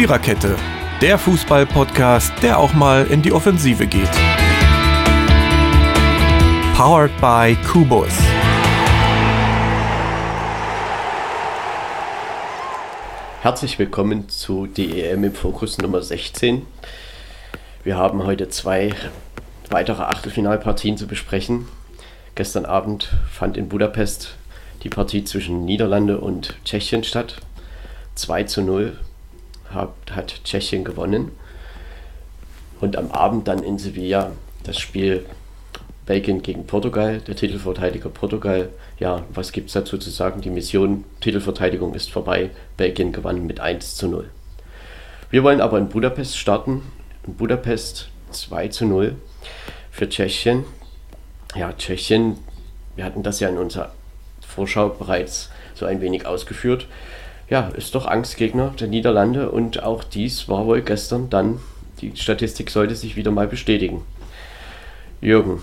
Viererkette, der Fußball-Podcast, der auch mal in die Offensive geht. Powered by Kubus. Herzlich willkommen zu DEM im Fokus Nummer 16. Wir haben heute zwei weitere Achtelfinalpartien zu besprechen. Gestern Abend fand in Budapest die Partie zwischen Niederlande und Tschechien statt. 2 zu 0 hat, hat Tschechien gewonnen. Und am Abend dann in Sevilla das Spiel Belgien gegen Portugal, der Titelverteidiger Portugal. Ja, was gibt es dazu zu sagen? Die Mission Titelverteidigung ist vorbei. Belgien gewann mit 1 zu 0. Wir wollen aber in Budapest starten. In Budapest 2 zu 0 für Tschechien. Ja, Tschechien, wir hatten das ja in unserer Vorschau bereits so ein wenig ausgeführt. Ja, ist doch Angstgegner der Niederlande und auch dies war wohl gestern dann, die Statistik sollte sich wieder mal bestätigen. Jürgen,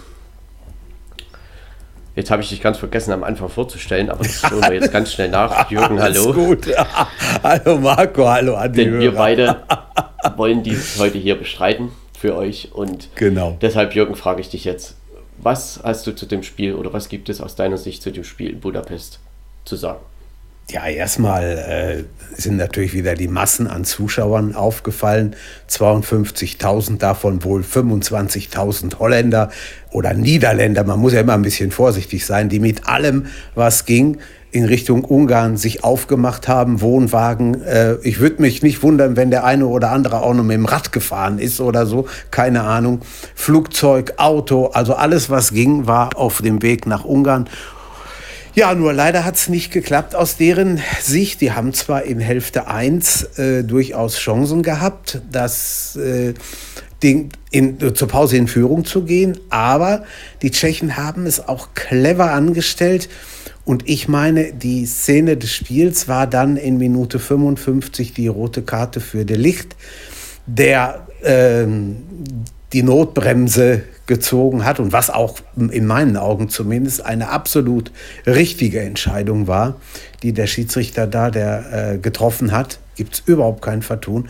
Jetzt habe ich dich ganz vergessen am Anfang vorzustellen, aber das holen wir jetzt ganz schnell nach. Jürgen, hallo. gut. Ja. Hallo Marco, hallo an die Denn wir beide wollen dies heute hier bestreiten für euch und genau. deshalb, Jürgen, frage ich dich jetzt, was hast du zu dem Spiel oder was gibt es aus deiner Sicht zu dem Spiel in Budapest zu sagen? Ja, erstmal äh, sind natürlich wieder die Massen an Zuschauern aufgefallen. 52.000 davon wohl 25.000 Holländer oder Niederländer. Man muss ja immer ein bisschen vorsichtig sein, die mit allem, was ging, in Richtung Ungarn sich aufgemacht haben, Wohnwagen. Äh, ich würde mich nicht wundern, wenn der eine oder andere auch noch mit dem Rad gefahren ist oder so, keine Ahnung. Flugzeug, Auto, also alles, was ging, war auf dem Weg nach Ungarn. Ja, nur leider hat es nicht geklappt aus deren Sicht. Die haben zwar in Hälfte 1 äh, durchaus Chancen gehabt, das äh, Ding in, zur Pause in Führung zu gehen, aber die Tschechen haben es auch clever angestellt. Und ich meine, die Szene des Spiels war dann in Minute 55 die rote Karte für De Licht, der ähm, die Notbremse gezogen hat und was auch in meinen Augen zumindest eine absolut richtige Entscheidung war, die der Schiedsrichter da der äh, getroffen hat. Gibt es überhaupt kein Vertun.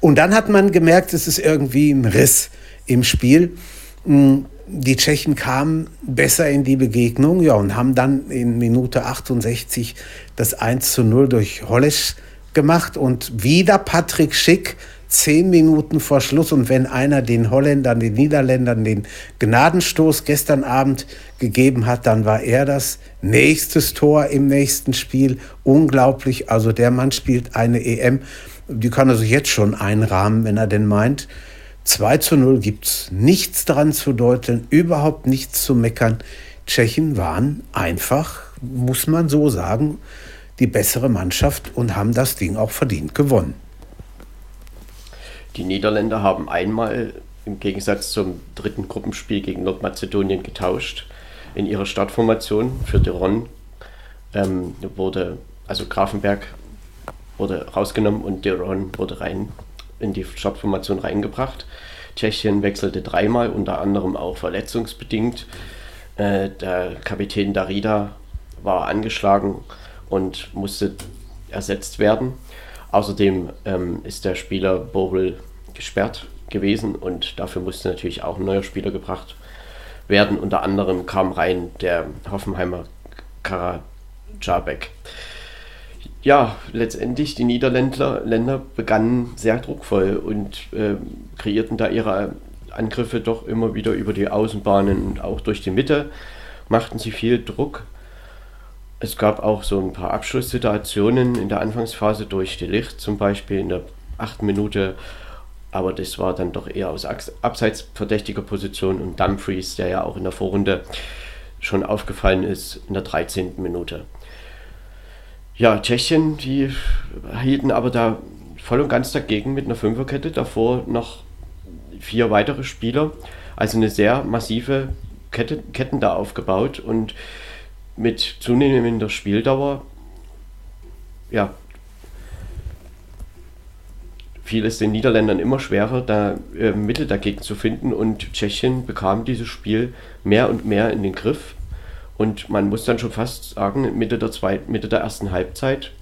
Und dann hat man gemerkt, es ist irgendwie ein Riss im Spiel. Hm, die Tschechen kamen besser in die Begegnung ja, und haben dann in Minute 68 das 1 zu 0 durch Hollesch gemacht und wieder Patrick Schick zehn Minuten vor Schluss und wenn einer den Holländern, den Niederländern den Gnadenstoß gestern Abend gegeben hat, dann war er das. Nächstes Tor im nächsten Spiel. Unglaublich. Also der Mann spielt eine EM. Die kann er sich jetzt schon einrahmen, wenn er denn meint. 2 zu 0 gibt es nichts dran zu deuteln, überhaupt nichts zu meckern. Tschechen waren einfach, muss man so sagen, die bessere Mannschaft und haben das Ding auch verdient gewonnen. Die Niederländer haben einmal im Gegensatz zum dritten Gruppenspiel gegen Nordmazedonien getauscht in ihrer Startformation. Für Deron ähm, wurde, also Grafenberg wurde rausgenommen und Deron wurde rein in die Startformation reingebracht. Tschechien wechselte dreimal, unter anderem auch verletzungsbedingt. Äh, der Kapitän Darida war angeschlagen und musste ersetzt werden. Außerdem ähm, ist der Spieler Borel gesperrt gewesen und dafür musste natürlich auch ein neuer Spieler gebracht werden. Unter anderem kam rein der Hoffenheimer Karajabek. Ja, letztendlich die Niederländer Länder begannen sehr druckvoll und äh, kreierten da ihre Angriffe doch immer wieder über die Außenbahnen und auch durch die Mitte machten sie viel Druck es gab auch so ein paar Abschlusssituationen in der Anfangsphase durch die Licht, zum Beispiel in der achten Minute, aber das war dann doch eher aus abseits verdächtiger Position und Dumfries, der ja auch in der Vorrunde schon aufgefallen ist, in der 13. Minute. Ja, Tschechien, die hielten aber da voll und ganz dagegen mit einer Fünferkette, davor noch vier weitere Spieler, also eine sehr massive Kette, Ketten da aufgebaut und mit zunehmender Spieldauer ja, fiel es den Niederländern immer schwerer, da äh, Mittel dagegen zu finden und Tschechien bekam dieses Spiel mehr und mehr in den Griff. Und man muss dann schon fast sagen, Mitte der, zweiten, Mitte der ersten Halbzeit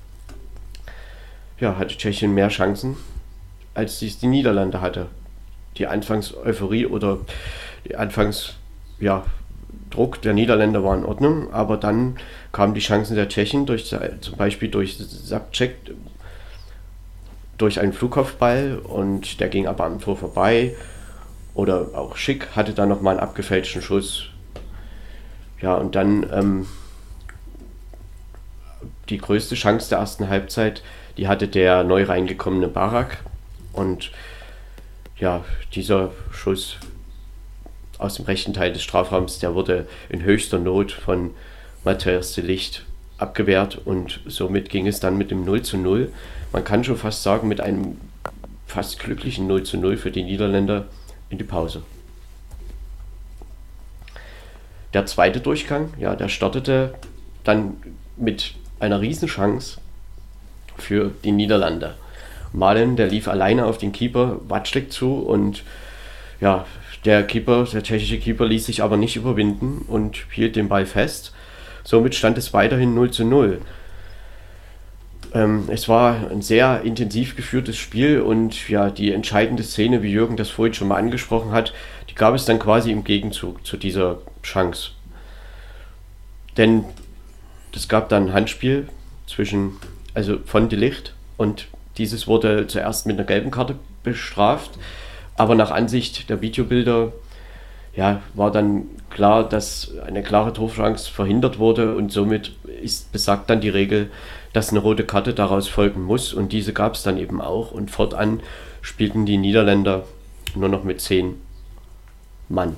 ja, hatte Tschechien mehr Chancen als dies die Niederlande hatte. Die Anfangs-Euphorie oder die Anfangs, ja, Druck der Niederländer war in Ordnung, aber dann kamen die Chancen der Tschechen durch zum Beispiel durch Subcheck durch einen Flugkopfball und der ging aber am Tor vorbei. Oder auch Schick hatte da nochmal einen abgefälschten Schuss. Ja, und dann ähm, die größte Chance der ersten Halbzeit, die hatte der neu reingekommene Barak. Und ja, dieser Schuss aus dem rechten Teil des Strafraums, der wurde in höchster Not von Matthias de Licht abgewehrt und somit ging es dann mit dem 0 zu 0. Man kann schon fast sagen, mit einem fast glücklichen 0 zu 0 für die Niederländer in die Pause. Der zweite Durchgang, ja, der startete dann mit einer Riesenchance für die Niederlande. Malen, der lief alleine auf den Keeper Watschlik zu und ja, der Keeper, der tschechische Keeper ließ sich aber nicht überwinden und hielt den Ball fest. Somit stand es weiterhin 0 zu 0. Ähm, es war ein sehr intensiv geführtes Spiel und ja, die entscheidende Szene, wie Jürgen das vorhin schon mal angesprochen hat, die gab es dann quasi im Gegenzug zu dieser Chance. Denn es gab dann ein Handspiel zwischen, also von Delicht und dieses wurde zuerst mit einer gelben Karte bestraft, aber nach Ansicht der Videobilder ja, war dann klar, dass eine klare Torchance verhindert wurde und somit ist, besagt dann die Regel, dass eine rote Karte daraus folgen muss und diese gab es dann eben auch und fortan spielten die Niederländer nur noch mit zehn Mann.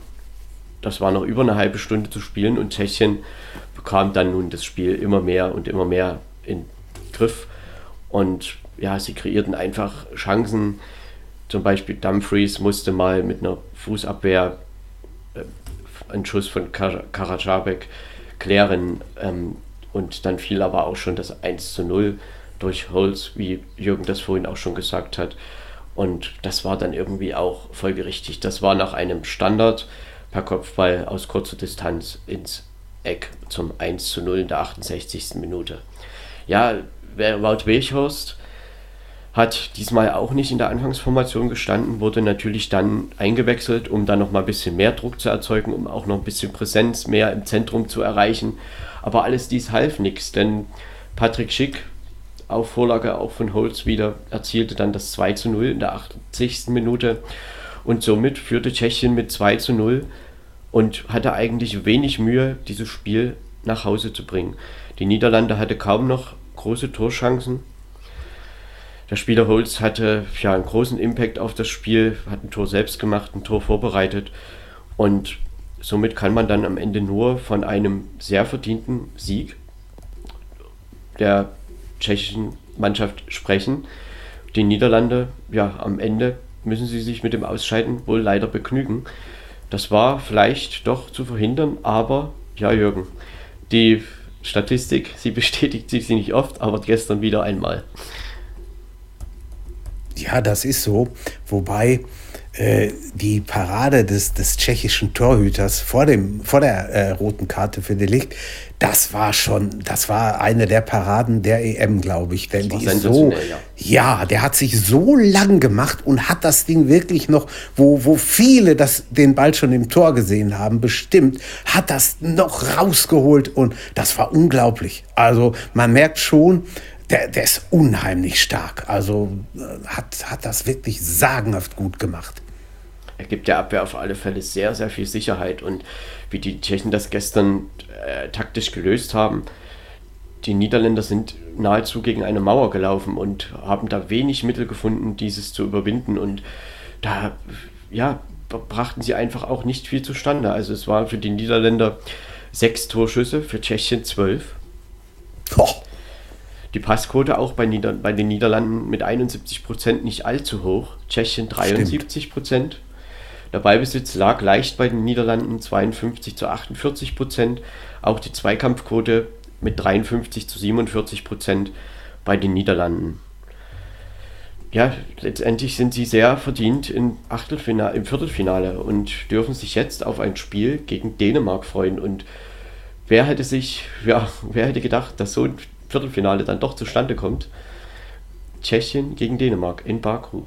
Das war noch über eine halbe Stunde zu spielen und Tschechien bekam dann nun das Spiel immer mehr und immer mehr in Griff und ja, sie kreierten einfach Chancen. Zum Beispiel Dumfries musste mal mit einer Fußabwehr äh, einen Schuss von Kar Karacabek klären. Ähm, und dann fiel aber auch schon das 1 zu 0 durch Holz, wie Jürgen das vorhin auch schon gesagt hat. Und das war dann irgendwie auch folgerichtig. Das war nach einem Standard per Kopfball aus kurzer Distanz ins Eck zum 1 zu 0 in der 68. Minute. Ja, Wout Weghorst hat diesmal auch nicht in der Anfangsformation gestanden, wurde natürlich dann eingewechselt, um dann noch mal ein bisschen mehr Druck zu erzeugen, um auch noch ein bisschen Präsenz mehr im Zentrum zu erreichen. Aber alles dies half nichts, denn Patrick Schick, auf Vorlage auch von Holz wieder, erzielte dann das 2 zu 0 in der 80. Minute und somit führte Tschechien mit 2 zu 0 und hatte eigentlich wenig Mühe, dieses Spiel nach Hause zu bringen. Die Niederlande hatte kaum noch große Torchancen der Spieler Holz hatte ja einen großen Impact auf das Spiel, hat ein Tor selbst gemacht, ein Tor vorbereitet und somit kann man dann am Ende nur von einem sehr verdienten Sieg der tschechischen Mannschaft sprechen. Die Niederlande, ja, am Ende müssen sie sich mit dem Ausscheiden wohl leider begnügen. Das war vielleicht doch zu verhindern, aber ja, Jürgen, die Statistik, sie bestätigt sich nicht oft, aber gestern wieder einmal. Ja, das ist so. Wobei äh, die Parade des, des tschechischen Torhüters vor, dem, vor der äh, roten Karte für Delikt, das war schon, das war eine der Paraden der EM, glaube ich. Denn die ist so, ja. ja, der hat sich so lang gemacht und hat das Ding wirklich noch, wo, wo viele das, den Ball schon im Tor gesehen haben, bestimmt, hat das noch rausgeholt und das war unglaublich. Also man merkt schon, der, der ist unheimlich stark. Also äh, hat, hat das wirklich sagenhaft gut gemacht. Er gibt der Abwehr auf alle Fälle sehr, sehr viel Sicherheit. Und wie die Tschechen das gestern äh, taktisch gelöst haben, die Niederländer sind nahezu gegen eine Mauer gelaufen und haben da wenig Mittel gefunden, dieses zu überwinden. Und da, ja, brachten sie einfach auch nicht viel zustande. Also es waren für die Niederländer sechs Torschüsse, für Tschechien zwölf. Oh die Passquote auch bei, Nieder bei den Niederlanden mit 71 Prozent nicht allzu hoch. Tschechien 73 Prozent. Der Ballbesitz lag leicht bei den Niederlanden 52 zu 48 Prozent. Auch die Zweikampfquote mit 53 zu 47 Prozent bei den Niederlanden. Ja, letztendlich sind sie sehr verdient im, Achtelfinale, im Viertelfinale und dürfen sich jetzt auf ein Spiel gegen Dänemark freuen. Und wer hätte sich, ja, wer hätte gedacht, dass so ein Viertelfinale dann doch zustande kommt. Tschechien gegen Dänemark in Baku.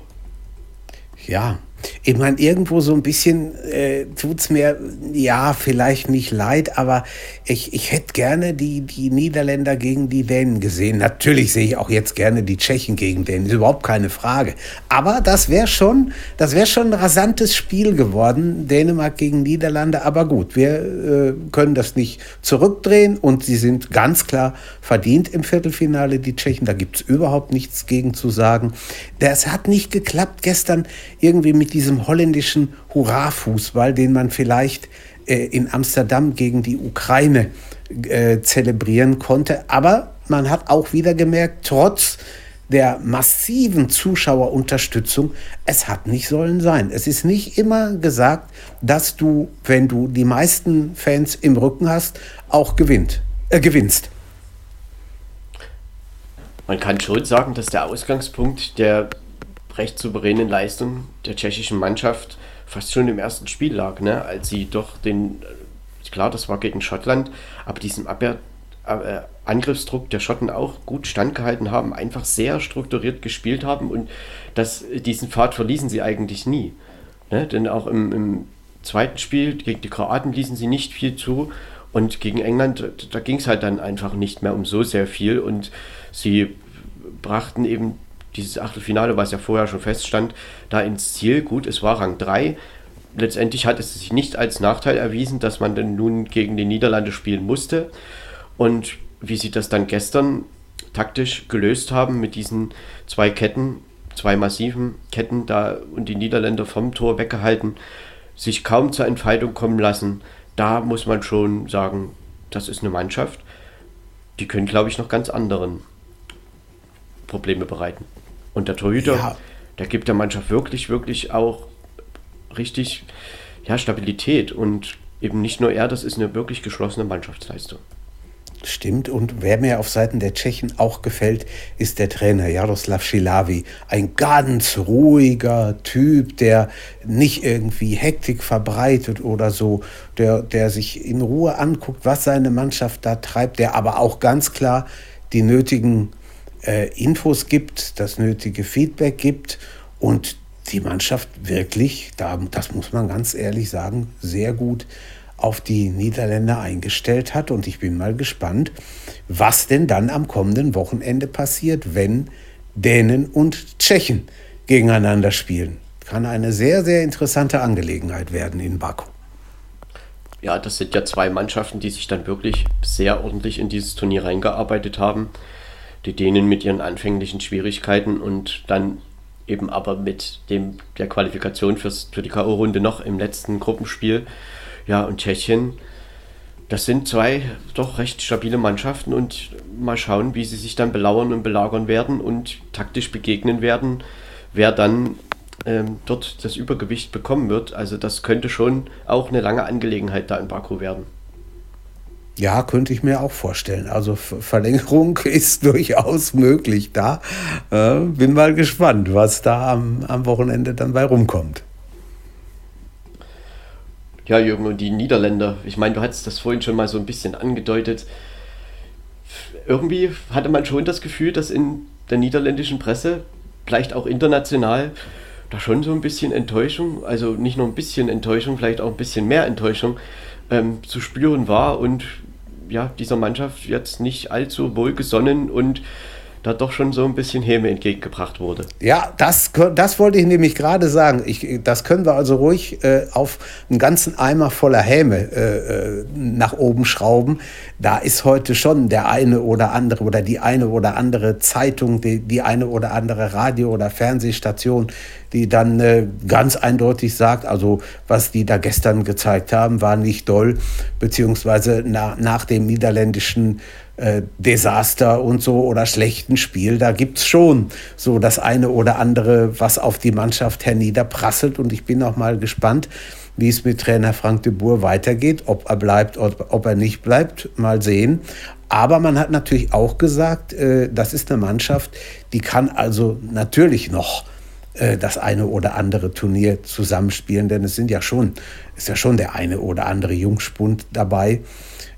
Ja, ich meine, irgendwo so ein bisschen äh, tut es mir, ja, vielleicht nicht leid, aber ich, ich hätte gerne die, die Niederländer gegen die Dänen gesehen. Natürlich sehe ich auch jetzt gerne die Tschechen gegen Dänen, ist überhaupt keine Frage. Aber das wäre schon, das schon ein rasantes Spiel geworden, Dänemark gegen Niederlande. Aber gut, wir äh, können das nicht zurückdrehen und sie sind ganz klar verdient im Viertelfinale, die Tschechen. Da gibt es überhaupt nichts gegen zu sagen. Das hat nicht geklappt gestern irgendwie mit diesem holländischen Hurra-Fußball, den man vielleicht äh, in Amsterdam gegen die Ukraine äh, zelebrieren konnte. Aber man hat auch wieder gemerkt, trotz der massiven Zuschauerunterstützung, es hat nicht sollen sein. Es ist nicht immer gesagt, dass du, wenn du die meisten Fans im Rücken hast, auch gewinnt, äh, gewinnst. Man kann schon sagen, dass der Ausgangspunkt der recht souveränen Leistung der tschechischen Mannschaft fast schon im ersten Spiel lag, ne? als sie doch den, klar, das war gegen Schottland, aber diesen Abwehr, äh, Angriffsdruck der Schotten auch gut standgehalten haben, einfach sehr strukturiert gespielt haben und das, diesen Pfad verließen sie eigentlich nie. Ne? Denn auch im, im zweiten Spiel gegen die Kroaten ließen sie nicht viel zu und gegen England, da ging es halt dann einfach nicht mehr um so sehr viel und sie brachten eben dieses Achtelfinale, was ja vorher schon feststand, da ins Ziel. Gut, es war Rang 3. Letztendlich hat es sich nicht als Nachteil erwiesen, dass man dann nun gegen die Niederlande spielen musste. Und wie sie das dann gestern taktisch gelöst haben mit diesen zwei Ketten, zwei massiven Ketten da und die Niederländer vom Tor weggehalten, sich kaum zur Entfaltung kommen lassen, da muss man schon sagen, das ist eine Mannschaft, die können, glaube ich, noch ganz anderen Probleme bereiten. Und der Torhüter, ja. der gibt der Mannschaft wirklich, wirklich auch richtig ja, Stabilität. Und eben nicht nur er, das ist eine wirklich geschlossene Mannschaftsleistung. Stimmt, und wer mir auf Seiten der Tschechen auch gefällt, ist der Trainer Jaroslav Schilavi. Ein ganz ruhiger Typ, der nicht irgendwie Hektik verbreitet oder so, der, der sich in Ruhe anguckt, was seine Mannschaft da treibt, der aber auch ganz klar die nötigen äh, Infos gibt, das nötige Feedback gibt und die Mannschaft wirklich, da, das muss man ganz ehrlich sagen, sehr gut auf die Niederländer eingestellt hat. Und ich bin mal gespannt, was denn dann am kommenden Wochenende passiert, wenn Dänen und Tschechen gegeneinander spielen. Kann eine sehr, sehr interessante Angelegenheit werden in Baku. Ja, das sind ja zwei Mannschaften, die sich dann wirklich sehr ordentlich in dieses Turnier reingearbeitet haben die Dänen mit ihren anfänglichen Schwierigkeiten und dann eben aber mit dem der Qualifikation fürs, für die K.O.-Runde noch im letzten Gruppenspiel. Ja, und Tschechien, das sind zwei doch recht stabile Mannschaften und mal schauen, wie sie sich dann belauern und belagern werden und taktisch begegnen werden, wer dann ähm, dort das Übergewicht bekommen wird. Also das könnte schon auch eine lange Angelegenheit da in Baku werden. Ja, könnte ich mir auch vorstellen. Also Verlängerung ist durchaus möglich da. Äh, bin mal gespannt, was da am, am Wochenende dann bei rumkommt. Ja, Jürgen, und die Niederländer, ich meine, du hattest das vorhin schon mal so ein bisschen angedeutet. Irgendwie hatte man schon das Gefühl, dass in der niederländischen Presse, vielleicht auch international, da schon so ein bisschen Enttäuschung, also nicht nur ein bisschen Enttäuschung, vielleicht auch ein bisschen mehr Enttäuschung ähm, zu spüren war und ja, dieser Mannschaft jetzt nicht allzu wohlgesonnen und da doch schon so ein bisschen Häme entgegengebracht wurde. Ja, das, das wollte ich nämlich gerade sagen. Ich, das können wir also ruhig äh, auf einen ganzen Eimer voller Häme äh, äh, nach oben schrauben. Da ist heute schon der eine oder andere oder die eine oder andere Zeitung, die, die eine oder andere Radio- oder Fernsehstation, die dann äh, ganz eindeutig sagt, also was die da gestern gezeigt haben, war nicht doll, beziehungsweise na, nach dem niederländischen äh, Desaster und so oder schlechten Spiel, da gibt es schon so das eine oder andere, was auf die Mannschaft herniederprasselt. Und ich bin auch mal gespannt, wie es mit Trainer Frank de Boer weitergeht, ob er bleibt, ob, ob er nicht bleibt, mal sehen. Aber man hat natürlich auch gesagt, äh, das ist eine Mannschaft, die kann also natürlich noch äh, das eine oder andere Turnier zusammenspielen, denn es sind ja schon, ist ja schon der eine oder andere Jungspund dabei.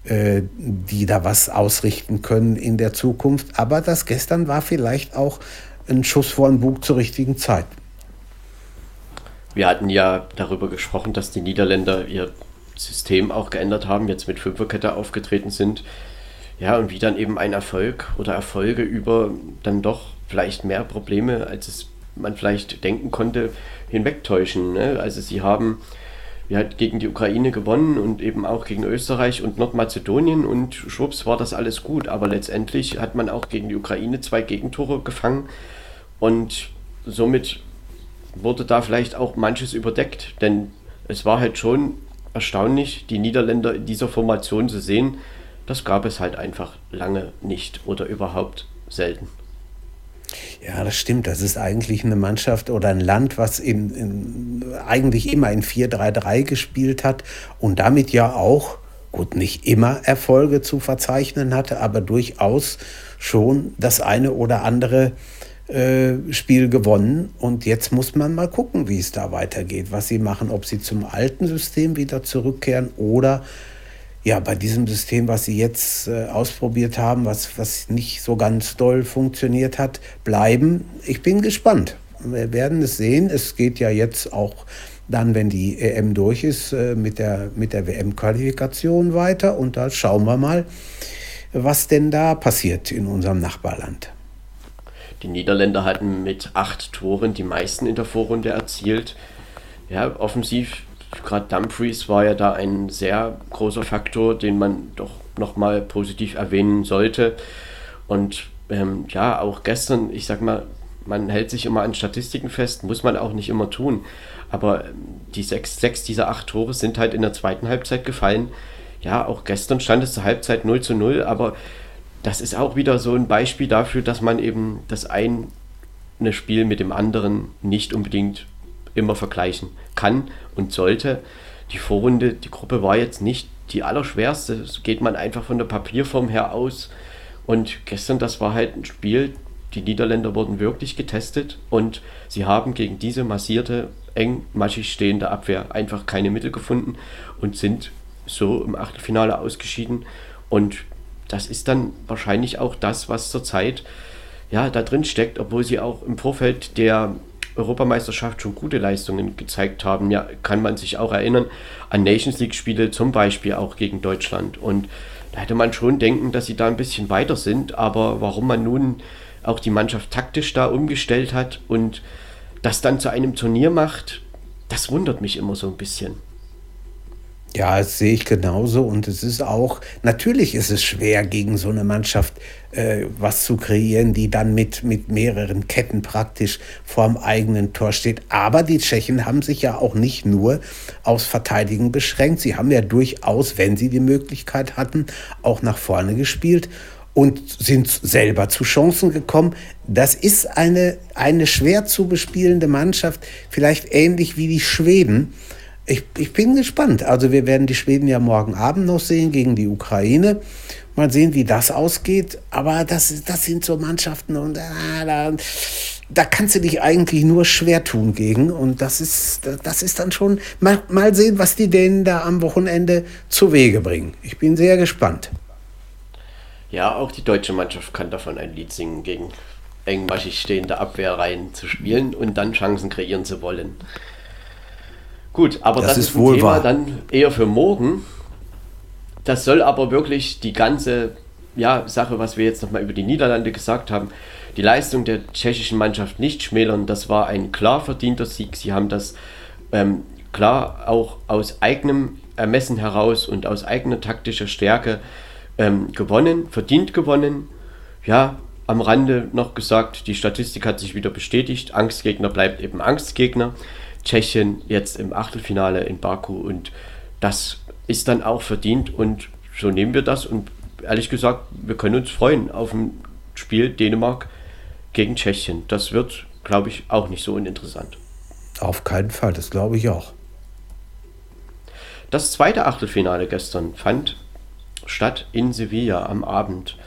Äh, die da was ausrichten können in der Zukunft. Aber das gestern war vielleicht auch ein Schuss vor den Bug zur richtigen Zeit. wir hatten ja darüber gesprochen, dass die Niederländer ihr System auch geändert haben, jetzt mit Fünferkette aufgetreten sind. Ja, und wie dann eben ein Erfolg oder Erfolge über dann doch vielleicht mehr Probleme, als es man vielleicht denken konnte, hinwegtäuschen. Ne? Also sie haben ja, gegen die Ukraine gewonnen und eben auch gegen Österreich und Nordmazedonien und schwupps war das alles gut. Aber letztendlich hat man auch gegen die Ukraine zwei Gegentore gefangen und somit wurde da vielleicht auch manches überdeckt. Denn es war halt schon erstaunlich, die Niederländer in dieser Formation zu sehen. Das gab es halt einfach lange nicht oder überhaupt selten. Ja, das stimmt. Das ist eigentlich eine Mannschaft oder ein Land, was in, in eigentlich immer in 4-3-3 gespielt hat und damit ja auch, gut, nicht immer Erfolge zu verzeichnen hatte, aber durchaus schon das eine oder andere äh, Spiel gewonnen. Und jetzt muss man mal gucken, wie es da weitergeht, was sie machen, ob sie zum alten System wieder zurückkehren oder ja, bei diesem System, was Sie jetzt äh, ausprobiert haben, was, was nicht so ganz doll funktioniert hat, bleiben. Ich bin gespannt. Wir werden es sehen. Es geht ja jetzt auch dann, wenn die EM durch ist, äh, mit der, mit der WM-Qualifikation weiter. Und da schauen wir mal, was denn da passiert in unserem Nachbarland. Die Niederländer hatten mit acht Toren die meisten in der Vorrunde erzielt. Ja, offensiv gerade Dumfries war ja da ein sehr großer Faktor, den man doch nochmal positiv erwähnen sollte. Und ähm, ja, auch gestern, ich sag mal, man hält sich immer an Statistiken fest, muss man auch nicht immer tun. Aber ähm, die sechs, sechs dieser acht Tore sind halt in der zweiten Halbzeit gefallen. Ja, auch gestern stand es zur Halbzeit 0 zu 0, aber das ist auch wieder so ein Beispiel dafür, dass man eben das eine Spiel mit dem anderen nicht unbedingt immer vergleichen kann und sollte. Die Vorrunde, die Gruppe war jetzt nicht die allerschwerste. Das geht man einfach von der Papierform her aus. Und gestern, das war halt ein Spiel, die Niederländer wurden wirklich getestet und sie haben gegen diese massierte, engmaschig stehende Abwehr einfach keine Mittel gefunden und sind so im Achtelfinale ausgeschieden. Und das ist dann wahrscheinlich auch das, was zurzeit ja, da drin steckt, obwohl sie auch im Vorfeld der Europameisterschaft schon gute Leistungen gezeigt haben. Ja, kann man sich auch erinnern an Nations League-Spiele, zum Beispiel auch gegen Deutschland. Und da hätte man schon denken, dass sie da ein bisschen weiter sind. Aber warum man nun auch die Mannschaft taktisch da umgestellt hat und das dann zu einem Turnier macht, das wundert mich immer so ein bisschen. Ja, das sehe ich genauso. Und es ist auch, natürlich ist es schwer, gegen so eine Mannschaft äh, was zu kreieren, die dann mit, mit mehreren Ketten praktisch vorm eigenen Tor steht. Aber die Tschechen haben sich ja auch nicht nur aufs Verteidigen beschränkt. Sie haben ja durchaus, wenn sie die Möglichkeit hatten, auch nach vorne gespielt und sind selber zu Chancen gekommen. Das ist eine, eine schwer zu bespielende Mannschaft, vielleicht ähnlich wie die Schweden ich, ich bin gespannt. Also wir werden die Schweden ja morgen Abend noch sehen gegen die Ukraine. Mal sehen, wie das ausgeht. Aber das, das sind so Mannschaften und ah, da, da kannst du dich eigentlich nur schwer tun gegen. Und das ist, das ist dann schon, mal, mal sehen, was die Dänen da am Wochenende zu Wege bringen. Ich bin sehr gespannt. Ja, auch die deutsche Mannschaft kann davon ein Lied singen, gegen engmaschig stehende Abwehrreihen zu spielen und dann Chancen kreieren zu wollen. Gut, aber das, das ist, ist ein Thema wahr. dann eher für morgen. Das soll aber wirklich die ganze ja, Sache, was wir jetzt nochmal über die Niederlande gesagt haben, die Leistung der tschechischen Mannschaft nicht schmälern. Das war ein klar verdienter Sieg. Sie haben das ähm, klar auch aus eigenem Ermessen heraus und aus eigener taktischer Stärke ähm, gewonnen, verdient gewonnen. Ja, am Rande noch gesagt, die Statistik hat sich wieder bestätigt. Angstgegner bleibt eben Angstgegner. Tschechien jetzt im Achtelfinale in Baku und das ist dann auch verdient und so nehmen wir das und ehrlich gesagt, wir können uns freuen auf ein Spiel Dänemark gegen Tschechien. Das wird, glaube ich, auch nicht so uninteressant. Auf keinen Fall, das glaube ich auch. Das zweite Achtelfinale gestern fand statt in Sevilla am Abend.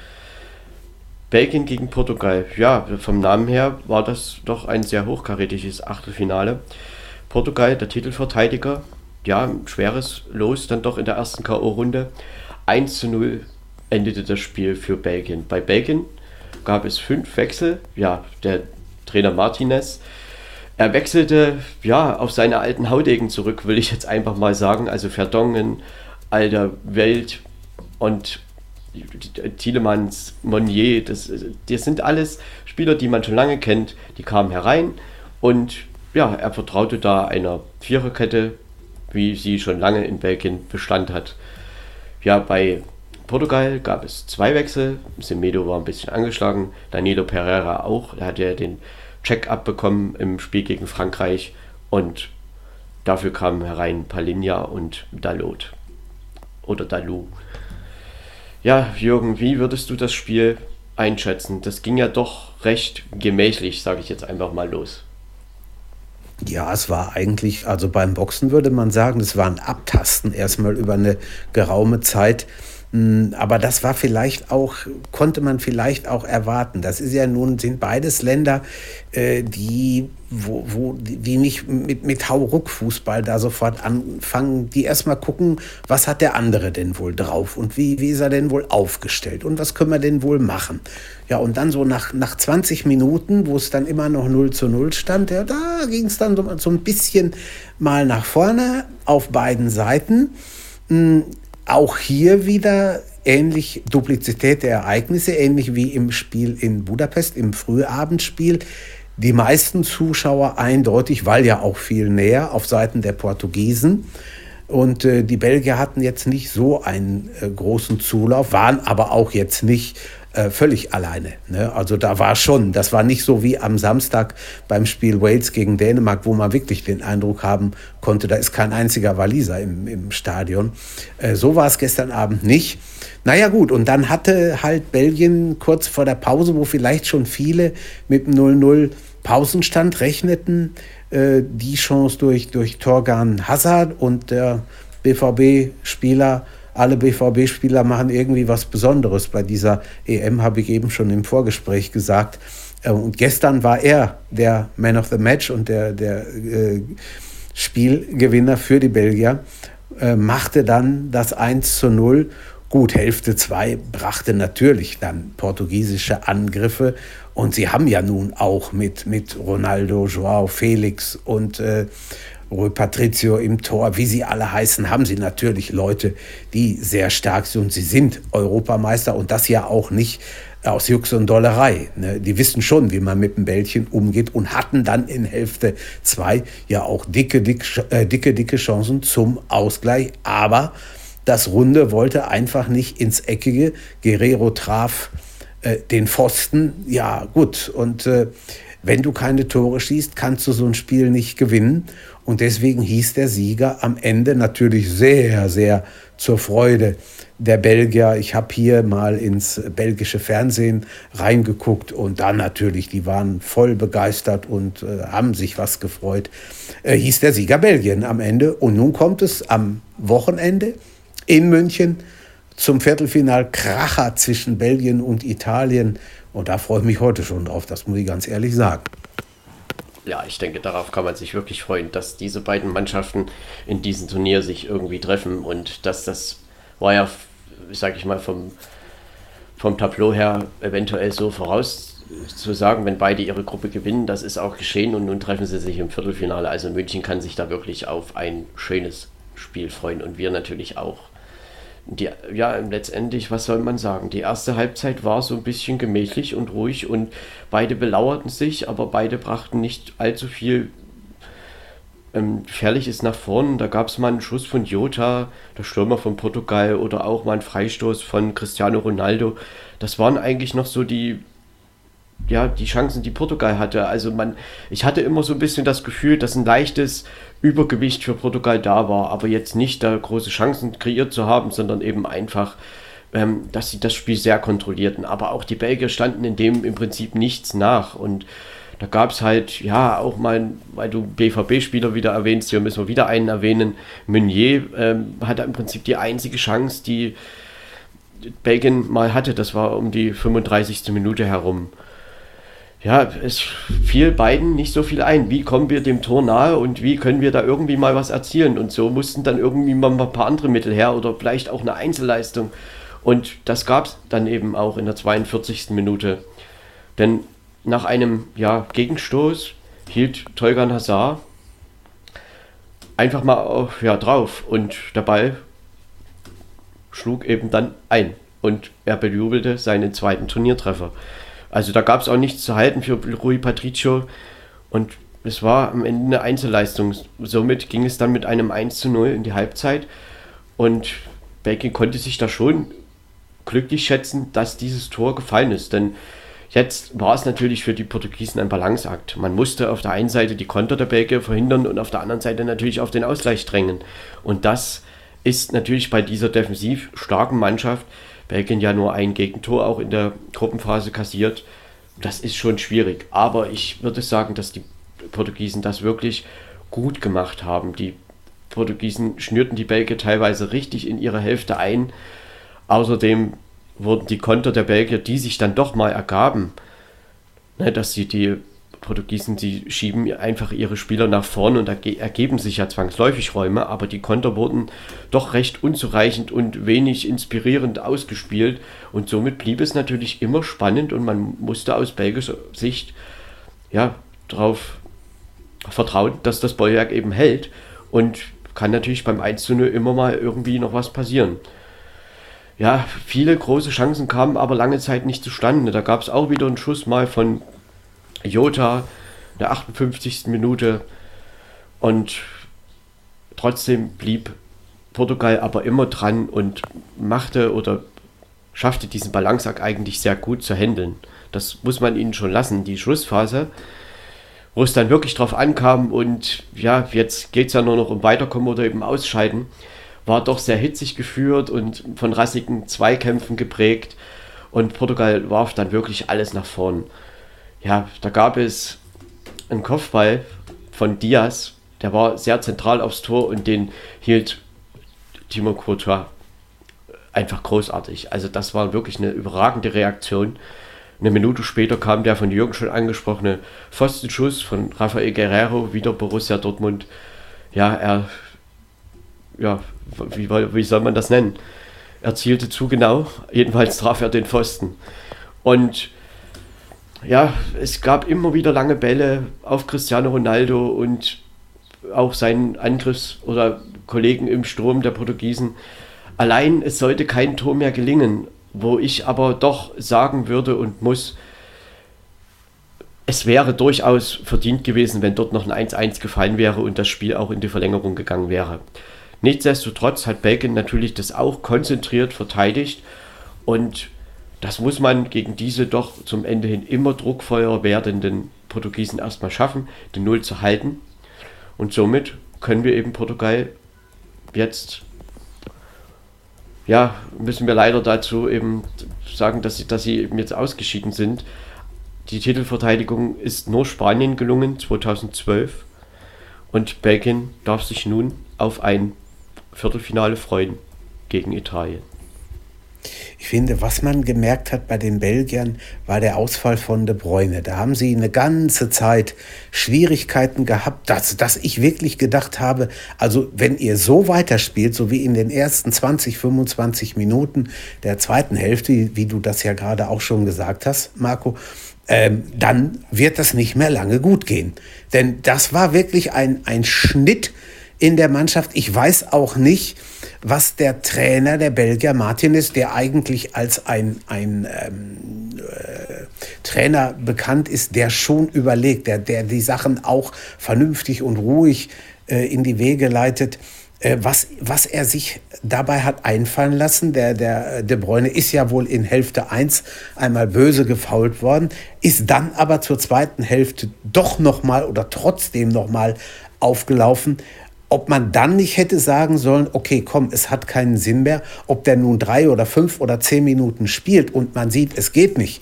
Belgien gegen Portugal. Ja, vom Namen her war das doch ein sehr hochkarätiges Achtelfinale. Portugal, der Titelverteidiger, ja, schweres Los dann doch in der ersten K.O.-Runde. 1 zu 0 endete das Spiel für Belgien. Bei Belgien gab es fünf Wechsel. Ja, der Trainer Martinez er wechselte ja auf seine alten Haudegen zurück, will ich jetzt einfach mal sagen. Also Verdongen, alter Welt und Thielemanns, Monnier, das, das sind alles Spieler, die man schon lange kennt. Die kamen herein und ja, er vertraute da einer Viererkette, wie sie schon lange in Belgien Bestand hat. Ja, bei Portugal gab es zwei Wechsel. Semedo war ein bisschen angeschlagen, Danilo Pereira auch. Er hatte ja den Check-up bekommen im Spiel gegen Frankreich und dafür kamen herein Palinja und Dalot. Oder Dalou. Ja, Jürgen, wie würdest du das Spiel einschätzen? Das ging ja doch recht gemächlich, sage ich jetzt einfach mal los. Ja, es war eigentlich, also beim Boxen würde man sagen, es war ein Abtasten erstmal über eine geraume Zeit. Hm, aber das war vielleicht auch, konnte man vielleicht auch erwarten. Das ist ja nun, sind beides Länder, äh, die, wo, wo, die nicht mit, mit Hauruck-Fußball da sofort anfangen, die erstmal gucken, was hat der andere denn wohl drauf und wie, wie ist er denn wohl aufgestellt und was können wir denn wohl machen. Ja, und dann so nach, nach 20 Minuten, wo es dann immer noch 0 zu 0 stand, ja, da ging es dann so, so ein bisschen mal nach vorne auf beiden Seiten. Auch hier wieder ähnlich Duplizität der Ereignisse, ähnlich wie im Spiel in Budapest, im Frühabendspiel. Die meisten Zuschauer eindeutig, weil ja auch viel näher auf Seiten der Portugiesen. Und äh, die Belgier hatten jetzt nicht so einen äh, großen Zulauf, waren aber auch jetzt nicht äh, völlig alleine. Ne? Also da war schon, das war nicht so wie am Samstag beim Spiel Wales gegen Dänemark, wo man wirklich den Eindruck haben konnte, da ist kein einziger Waliser im, im Stadion. Äh, so war es gestern Abend nicht. Naja gut, und dann hatte halt Belgien kurz vor der Pause, wo vielleicht schon viele mit dem 0-0 Pausenstand rechneten, äh, die Chance durch, durch Torgan Hazard und der BVB-Spieler alle BVB-Spieler machen irgendwie was Besonderes. Bei dieser EM habe ich eben schon im Vorgespräch gesagt. Äh, und gestern war er der Man of the Match und der, der äh, Spielgewinner für die Belgier, äh, machte dann das 1 zu 0. Gut, Hälfte 2 brachte natürlich dann portugiesische Angriffe. Und sie haben ja nun auch mit, mit Ronaldo, Joao Felix und äh, Rui Patricio im Tor, wie sie alle heißen, haben sie natürlich Leute, die sehr stark sind. Sie sind Europameister und das ja auch nicht aus Jux und Dollerei. Ne? Die wissen schon, wie man mit dem Bällchen umgeht und hatten dann in Hälfte zwei ja auch dicke, dicke, äh, dicke, dicke Chancen zum Ausgleich. Aber das Runde wollte einfach nicht ins Eckige. Guerrero traf äh, den Pfosten. Ja, gut. Und äh, wenn du keine Tore schießt, kannst du so ein Spiel nicht gewinnen. Und deswegen hieß der Sieger am Ende natürlich sehr, sehr zur Freude der Belgier. Ich habe hier mal ins belgische Fernsehen reingeguckt und da natürlich, die waren voll begeistert und äh, haben sich was gefreut. Äh, hieß der Sieger Belgien am Ende. Und nun kommt es am Wochenende in München zum Viertelfinal Kracher zwischen Belgien und Italien. Und da freue ich mich heute schon drauf, das muss ich ganz ehrlich sagen ja, ich denke, darauf kann man sich wirklich freuen, dass diese beiden Mannschaften in diesem Turnier sich irgendwie treffen und dass das war ja, sag ich mal, vom, vom Tableau her eventuell so voraus zu sagen, wenn beide ihre Gruppe gewinnen, das ist auch geschehen und nun treffen sie sich im Viertelfinale. Also München kann sich da wirklich auf ein schönes Spiel freuen und wir natürlich auch die, ja, letztendlich, was soll man sagen? Die erste Halbzeit war so ein bisschen gemächlich und ruhig und beide belauerten sich, aber beide brachten nicht allzu viel ähm, Gefährliches nach vorn. Da gab es mal einen Schuss von Jota, der Stürmer von Portugal, oder auch mal einen Freistoß von Cristiano Ronaldo. Das waren eigentlich noch so die, ja, die Chancen, die Portugal hatte. Also man, ich hatte immer so ein bisschen das Gefühl, dass ein leichtes Übergewicht für Portugal da war, aber jetzt nicht da große Chancen kreiert zu haben, sondern eben einfach, ähm, dass sie das Spiel sehr kontrollierten. Aber auch die Belgier standen in dem im Prinzip nichts nach und da gab es halt, ja, auch mal, weil du BVB-Spieler wieder erwähnst, hier müssen wir wieder einen erwähnen. Meunier ähm, hatte im Prinzip die einzige Chance, die Belgien mal hatte. Das war um die 35. Minute herum ja, es fiel beiden nicht so viel ein. Wie kommen wir dem Tor nahe und wie können wir da irgendwie mal was erzielen? Und so mussten dann irgendwie mal ein paar andere Mittel her oder vielleicht auch eine Einzelleistung. Und das gab es dann eben auch in der 42. Minute. Denn nach einem ja, Gegenstoß hielt Tolgan Hazard einfach mal auf, ja, drauf und der Ball schlug eben dann ein und er bejubelte seinen zweiten Turniertreffer. Also da gab es auch nichts zu halten für Rui Patricio und es war am Ende eine Einzelleistung. Somit ging es dann mit einem 1 zu 0 in die Halbzeit und Belgien konnte sich da schon glücklich schätzen, dass dieses Tor gefallen ist, denn Jetzt war es natürlich für die Portugiesen ein Balanceakt. Man musste auf der einen Seite die Konter der Belgier verhindern und auf der anderen Seite natürlich auf den Ausgleich drängen. Und das ist natürlich bei dieser defensiv starken Mannschaft, Belgien ja nur ein Gegentor auch in der Gruppenphase kassiert, das ist schon schwierig. Aber ich würde sagen, dass die Portugiesen das wirklich gut gemacht haben. Die Portugiesen schnürten die Belgier teilweise richtig in ihre Hälfte ein. Außerdem wurden die Konter der Belgier, die sich dann doch mal ergaben, ne, dass sie die Portugiesen, die schieben einfach ihre Spieler nach vorn und erge ergeben sich ja zwangsläufig Räume, aber die Konter wurden doch recht unzureichend und wenig inspirierend ausgespielt und somit blieb es natürlich immer spannend und man musste aus belgischer Sicht ja darauf vertrauen, dass das Bollwerk eben hält und kann natürlich beim 1 zu 0 immer mal irgendwie noch was passieren ja, viele große Chancen kamen aber lange Zeit nicht zustande. Da gab es auch wieder einen Schuss mal von Jota, der 58. Minute. Und trotzdem blieb Portugal aber immer dran und machte oder schaffte diesen Balanceakt eigentlich sehr gut zu handeln. Das muss man ihnen schon lassen. Die Schlussphase, wo es dann wirklich drauf ankam und ja, jetzt geht es ja nur noch um Weiterkommen oder eben Ausscheiden war doch sehr hitzig geführt und von rassigen Zweikämpfen geprägt. Und Portugal warf dann wirklich alles nach vorn. Ja, da gab es einen Kopfball von Diaz, der war sehr zentral aufs Tor und den hielt Timo Courtois einfach großartig. Also das war wirklich eine überragende Reaktion. Eine Minute später kam der von Jürgen schon angesprochene Pfostenschuss von Rafael Guerrero, wieder Borussia Dortmund. Ja, er ja, wie, wie soll man das nennen? Er zielte zu genau, jedenfalls traf er den Pfosten. Und ja, es gab immer wieder lange Bälle auf Cristiano Ronaldo und auch seinen Angriffs- oder Kollegen im Sturm der Portugiesen. Allein es sollte kein Tor mehr gelingen, wo ich aber doch sagen würde und muss, es wäre durchaus verdient gewesen, wenn dort noch ein 1-1 gefallen wäre und das Spiel auch in die Verlängerung gegangen wäre. Nichtsdestotrotz hat Belgien natürlich das auch konzentriert verteidigt und das muss man gegen diese doch zum Ende hin immer druckvoller werdenden Portugiesen erstmal schaffen, den Null zu halten. Und somit können wir eben Portugal jetzt, ja, müssen wir leider dazu eben sagen, dass sie, dass sie eben jetzt ausgeschieden sind. Die Titelverteidigung ist nur Spanien gelungen, 2012. Und Belgien darf sich nun auf ein Viertelfinale freuen gegen Italien. Ich finde, was man gemerkt hat bei den Belgiern, war der Ausfall von De Bruyne. Da haben sie eine ganze Zeit Schwierigkeiten gehabt, dass, dass ich wirklich gedacht habe, also wenn ihr so weiterspielt, so wie in den ersten 20, 25 Minuten der zweiten Hälfte, wie du das ja gerade auch schon gesagt hast, Marco, ähm, dann wird das nicht mehr lange gut gehen. Denn das war wirklich ein, ein Schnitt in der Mannschaft. Ich weiß auch nicht, was der Trainer der Belgier Martin ist, der eigentlich als ein, ein ähm, äh, Trainer bekannt ist, der schon überlegt, der, der die Sachen auch vernünftig und ruhig äh, in die Wege leitet. Äh, was, was er sich dabei hat einfallen lassen, der, der De Bruyne ist ja wohl in Hälfte 1 einmal böse gefault worden, ist dann aber zur zweiten Hälfte doch nochmal oder trotzdem nochmal aufgelaufen ob man dann nicht hätte sagen sollen, okay, komm, es hat keinen Sinn mehr, ob der nun drei oder fünf oder zehn Minuten spielt und man sieht, es geht nicht.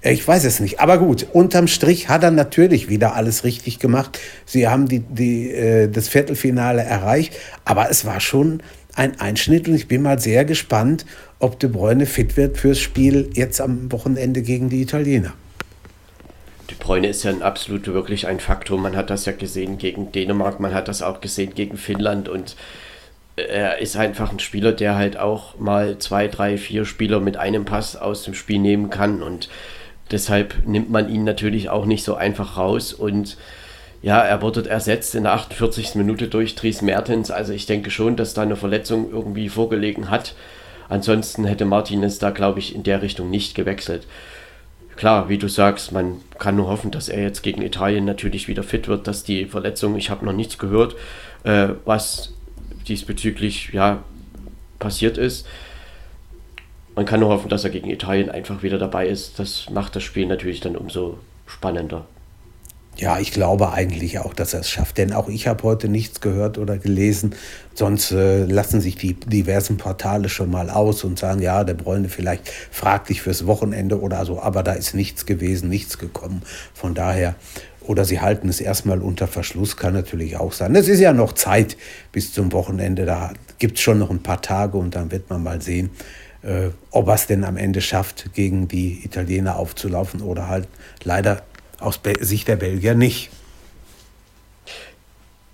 Ich weiß es nicht. Aber gut, unterm Strich hat er natürlich wieder alles richtig gemacht. Sie haben die, die, äh, das Viertelfinale erreicht. Aber es war schon ein Einschnitt und ich bin mal sehr gespannt, ob De Bruyne fit wird fürs Spiel jetzt am Wochenende gegen die Italiener. De Bruyne ist ja ein absolut wirklich ein Faktor. Man hat das ja gesehen gegen Dänemark, man hat das auch gesehen gegen Finnland und er ist einfach ein Spieler, der halt auch mal zwei, drei, vier Spieler mit einem Pass aus dem Spiel nehmen kann und deshalb nimmt man ihn natürlich auch nicht so einfach raus und Ja, er wurde ersetzt in der 48. Minute durch Dries Mertens. Also ich denke schon, dass da eine Verletzung irgendwie vorgelegen hat. Ansonsten hätte Martinez da, glaube ich, in der Richtung nicht gewechselt. Klar, wie du sagst, man kann nur hoffen, dass er jetzt gegen Italien natürlich wieder fit wird, dass die Verletzung, ich habe noch nichts gehört, äh, was diesbezüglich ja passiert ist. Man kann nur hoffen, dass er gegen Italien einfach wieder dabei ist. Das macht das Spiel natürlich dann umso spannender. Ja, ich glaube eigentlich auch, dass er es schafft, denn auch ich habe heute nichts gehört oder gelesen. Sonst äh, lassen sich die diversen Portale schon mal aus und sagen, ja, der Bräune vielleicht fragt dich fürs Wochenende oder so, aber da ist nichts gewesen, nichts gekommen. Von daher, oder sie halten es erstmal unter Verschluss, kann natürlich auch sein. Es ist ja noch Zeit bis zum Wochenende, da gibt es schon noch ein paar Tage und dann wird man mal sehen, äh, ob er es denn am Ende schafft, gegen die Italiener aufzulaufen oder halt leider aus Sicht der Belgier nicht.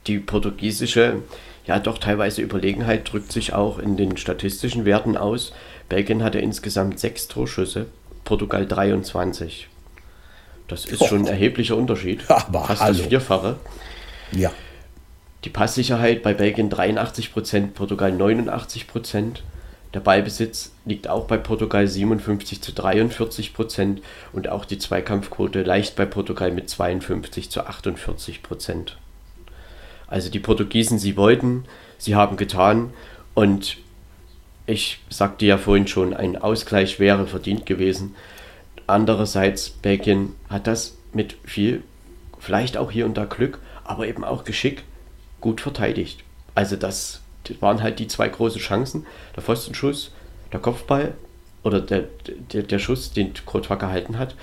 Die portugiesische, ja doch teilweise Überlegenheit drückt sich auch in den statistischen Werten aus. Belgien hatte insgesamt sechs Torschüsse, Portugal 23. Das ist oh. schon ein erheblicher Unterschied. Aber Fast hallo. das Vierfache. Ja. Die Passsicherheit bei Belgien 83%, Portugal 89%. Der Ballbesitz liegt auch bei Portugal 57 zu 43 Prozent und auch die Zweikampfquote leicht bei Portugal mit 52 zu 48 Prozent. Also die Portugiesen, sie wollten, sie haben getan und ich sagte ja vorhin schon, ein Ausgleich wäre verdient gewesen. Andererseits, Belgien hat das mit viel, vielleicht auch hier und da Glück, aber eben auch Geschick gut verteidigt. Also das das waren halt die zwei großen Chancen. Der Pfostenschuss, der Kopfball oder der, der, der Schuss, den Courtois gehalten hat,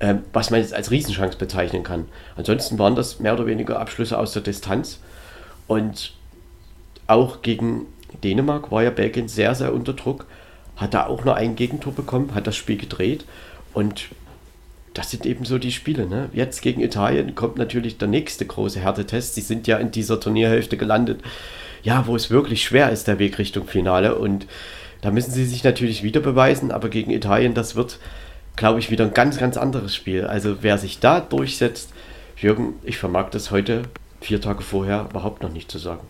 ähm, was man jetzt als Riesenchance bezeichnen kann. Ansonsten waren das mehr oder weniger Abschlüsse aus der Distanz. Und auch gegen Dänemark war ja Belgien sehr, sehr unter Druck. Hat da auch nur ein Gegentor bekommen, hat das Spiel gedreht. Und das sind eben so die Spiele. Ne? Jetzt gegen Italien kommt natürlich der nächste große Härtetest. Sie sind ja in dieser Turnierhälfte gelandet ja, wo es wirklich schwer ist, der Weg Richtung Finale. Und da müssen sie sich natürlich wieder beweisen, aber gegen Italien, das wird, glaube ich, wieder ein ganz, ganz anderes Spiel. Also wer sich da durchsetzt, Jürgen, ich vermag das heute, vier Tage vorher, überhaupt noch nicht zu sagen.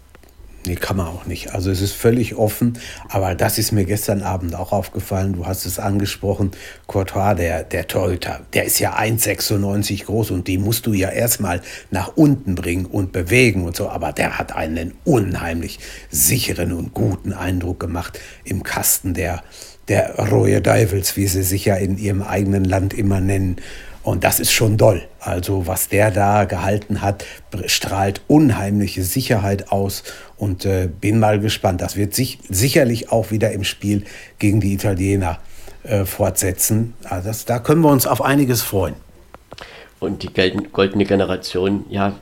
Nee, kann man auch nicht. Also es ist völlig offen, aber das ist mir gestern Abend auch aufgefallen. Du hast es angesprochen, Courtois, der, der Torhüter, der ist ja 1,96 groß und die musst du ja erstmal nach unten bringen und bewegen und so. Aber der hat einen unheimlich sicheren und guten Eindruck gemacht im Kasten der, der Royal Devils, wie sie sich ja in ihrem eigenen Land immer nennen. Und das ist schon doll. Also was der da gehalten hat, strahlt unheimliche Sicherheit aus und äh, bin mal gespannt. Das wird sich sicherlich auch wieder im Spiel gegen die Italiener äh, fortsetzen. Also das, da können wir uns auf einiges freuen. Und die goldene Generation, ja,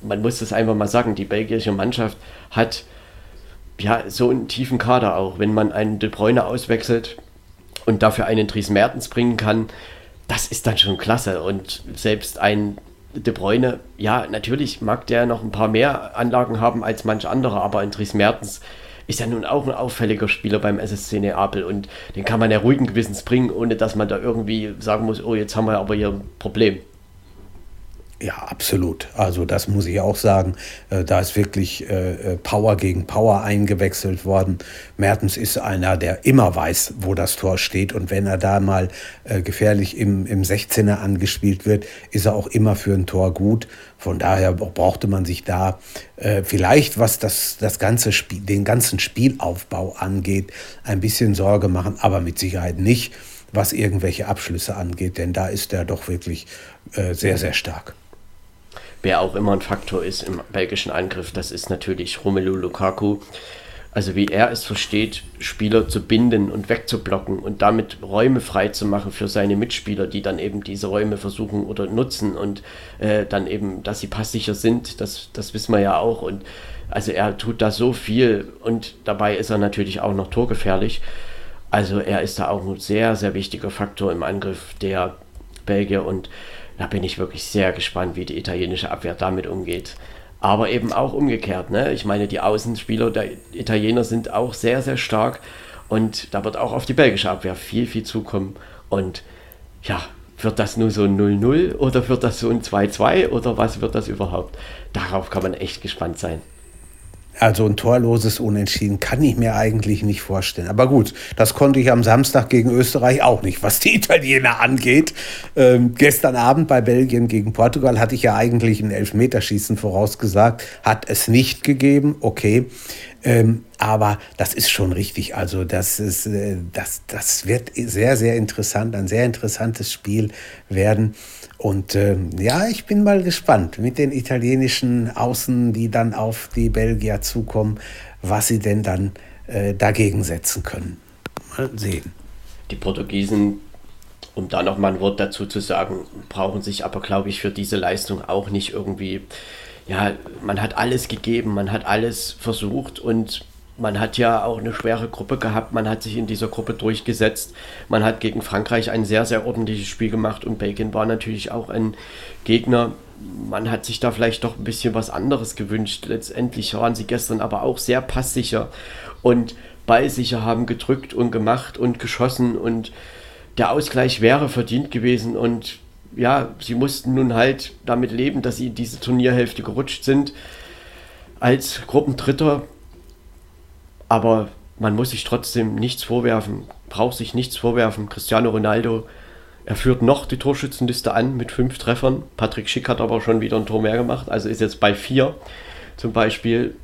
man muss das einfach mal sagen, die belgische Mannschaft hat ja so einen tiefen Kader auch. Wenn man einen De Bruyne auswechselt und dafür einen Dries Mertens bringen kann, das ist dann schon klasse. Und selbst ein De Bruyne, ja, natürlich mag der noch ein paar mehr Anlagen haben als manch anderer, aber ein Dries Mertens ist ja nun auch ein auffälliger Spieler beim SSC Neapel und den kann man ja ruhigen Gewissens bringen, ohne dass man da irgendwie sagen muss, oh, jetzt haben wir aber hier ein Problem. Ja, absolut. Also das muss ich auch sagen. Äh, da ist wirklich äh, äh, Power gegen Power eingewechselt worden. Mertens ist einer, der immer weiß, wo das Tor steht. Und wenn er da mal gefährlich im, im 16er angespielt wird, ist er auch immer für ein Tor gut. Von daher brauchte man sich da vielleicht, was das, das ganze Spiel, den ganzen Spielaufbau angeht, ein bisschen Sorge machen, aber mit Sicherheit nicht, was irgendwelche Abschlüsse angeht, denn da ist er doch wirklich sehr, sehr stark wer auch immer ein Faktor ist im belgischen Angriff, das ist natürlich Romelu Lukaku. Also wie er es versteht, Spieler zu binden und wegzublocken und damit Räume frei zu machen für seine Mitspieler, die dann eben diese Räume versuchen oder nutzen und äh, dann eben, dass sie passsicher sind, das, das wissen wir ja auch. Und also er tut da so viel und dabei ist er natürlich auch noch torgefährlich. Also er ist da auch ein sehr, sehr wichtiger Faktor im Angriff der Belgier und da bin ich wirklich sehr gespannt, wie die italienische Abwehr damit umgeht. Aber eben auch umgekehrt. Ne? Ich meine, die Außenspieler der Italiener sind auch sehr, sehr stark. Und da wird auch auf die belgische Abwehr viel, viel zukommen. Und ja, wird das nur so ein 0-0 oder wird das so ein 2-2 oder was wird das überhaupt? Darauf kann man echt gespannt sein. Also ein torloses Unentschieden kann ich mir eigentlich nicht vorstellen. Aber gut, das konnte ich am Samstag gegen Österreich auch nicht, was die Italiener angeht. Ähm, gestern Abend bei Belgien gegen Portugal hatte ich ja eigentlich ein Elfmeterschießen vorausgesagt. Hat es nicht gegeben, okay. Ähm, aber das ist schon richtig. Also das, ist, äh, das, das wird sehr, sehr interessant, ein sehr interessantes Spiel werden. Und äh, ja, ich bin mal gespannt mit den italienischen Außen, die dann auf die Belgier zukommen, was sie denn dann äh, dagegen setzen können. Mal sehen. Die Portugiesen, um da noch mal ein Wort dazu zu sagen, brauchen sich aber, glaube ich, für diese Leistung auch nicht irgendwie ja, man hat alles gegeben, man hat alles versucht und man hat ja auch eine schwere Gruppe gehabt, man hat sich in dieser Gruppe durchgesetzt, man hat gegen Frankreich ein sehr, sehr ordentliches Spiel gemacht und Belgien war natürlich auch ein Gegner, man hat sich da vielleicht doch ein bisschen was anderes gewünscht. Letztendlich waren sie gestern aber auch sehr passsicher und ballsicher, haben gedrückt und gemacht und geschossen und der Ausgleich wäre verdient gewesen und ja, sie mussten nun halt damit leben, dass sie in diese Turnierhälfte gerutscht sind als Gruppendritter. Aber man muss sich trotzdem nichts vorwerfen, braucht sich nichts vorwerfen. Cristiano Ronaldo, er führt noch die Torschützenliste an mit fünf Treffern. Patrick Schick hat aber schon wieder ein Tor mehr gemacht, also ist jetzt bei vier zum Beispiel.